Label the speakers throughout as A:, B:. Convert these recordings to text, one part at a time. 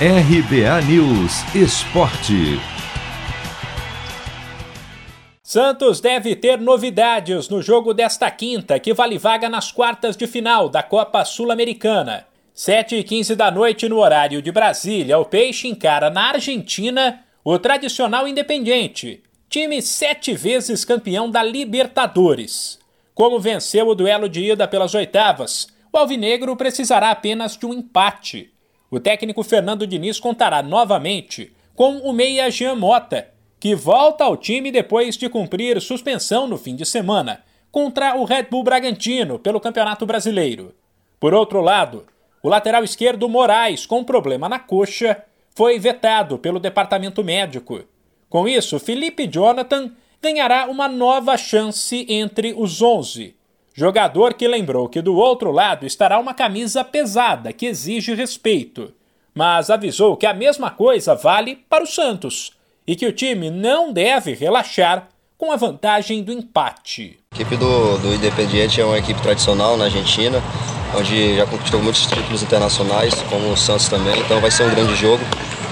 A: RBA News Esporte.
B: Santos deve ter novidades no jogo desta quinta, que vale vaga nas quartas de final da Copa Sul-Americana. 7 e 15 da noite no horário de Brasília, o Peixe encara na Argentina o tradicional Independente, time sete vezes campeão da Libertadores. Como venceu o duelo de ida pelas oitavas, o Alvinegro precisará apenas de um empate. O técnico Fernando Diniz contará novamente com o meia Jean Mota, que volta ao time depois de cumprir suspensão no fim de semana contra o Red Bull Bragantino pelo Campeonato Brasileiro. Por outro lado, o lateral esquerdo Moraes, com problema na coxa, foi vetado pelo departamento médico. Com isso, Felipe Jonathan ganhará uma nova chance entre os 11. Jogador que lembrou que do outro lado estará uma camisa pesada que exige respeito, mas avisou que a mesma coisa vale para o Santos e que o time não deve relaxar com a vantagem do empate.
C: A equipe do, do Independiente é uma equipe tradicional na Argentina, onde já conquistou muitos títulos internacionais, como o Santos também, então vai ser um grande jogo.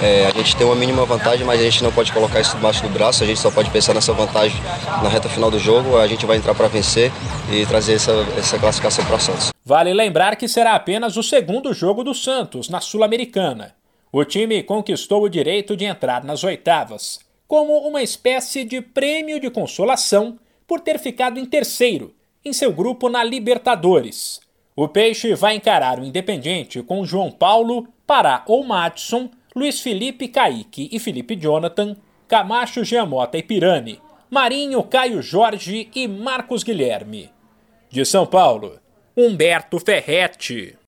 C: É, a gente tem uma mínima vantagem, mas a gente não pode colocar isso debaixo do braço, a gente só pode pensar nessa vantagem na reta final do jogo, a gente vai entrar para vencer e trazer essa, essa classificação para Santos.
B: Vale lembrar que será apenas o segundo jogo do Santos na Sul-Americana. O time conquistou o direito de entrar nas oitavas, como uma espécie de prêmio de consolação por ter ficado em terceiro em seu grupo na Libertadores. O Peixe vai encarar o Independente com João Paulo, Pará ou Madison, Luiz Felipe Kaique e Felipe Jonathan, Camacho Giamota e Pirani, Marinho Caio Jorge e Marcos Guilherme. De São Paulo, Humberto Ferretti.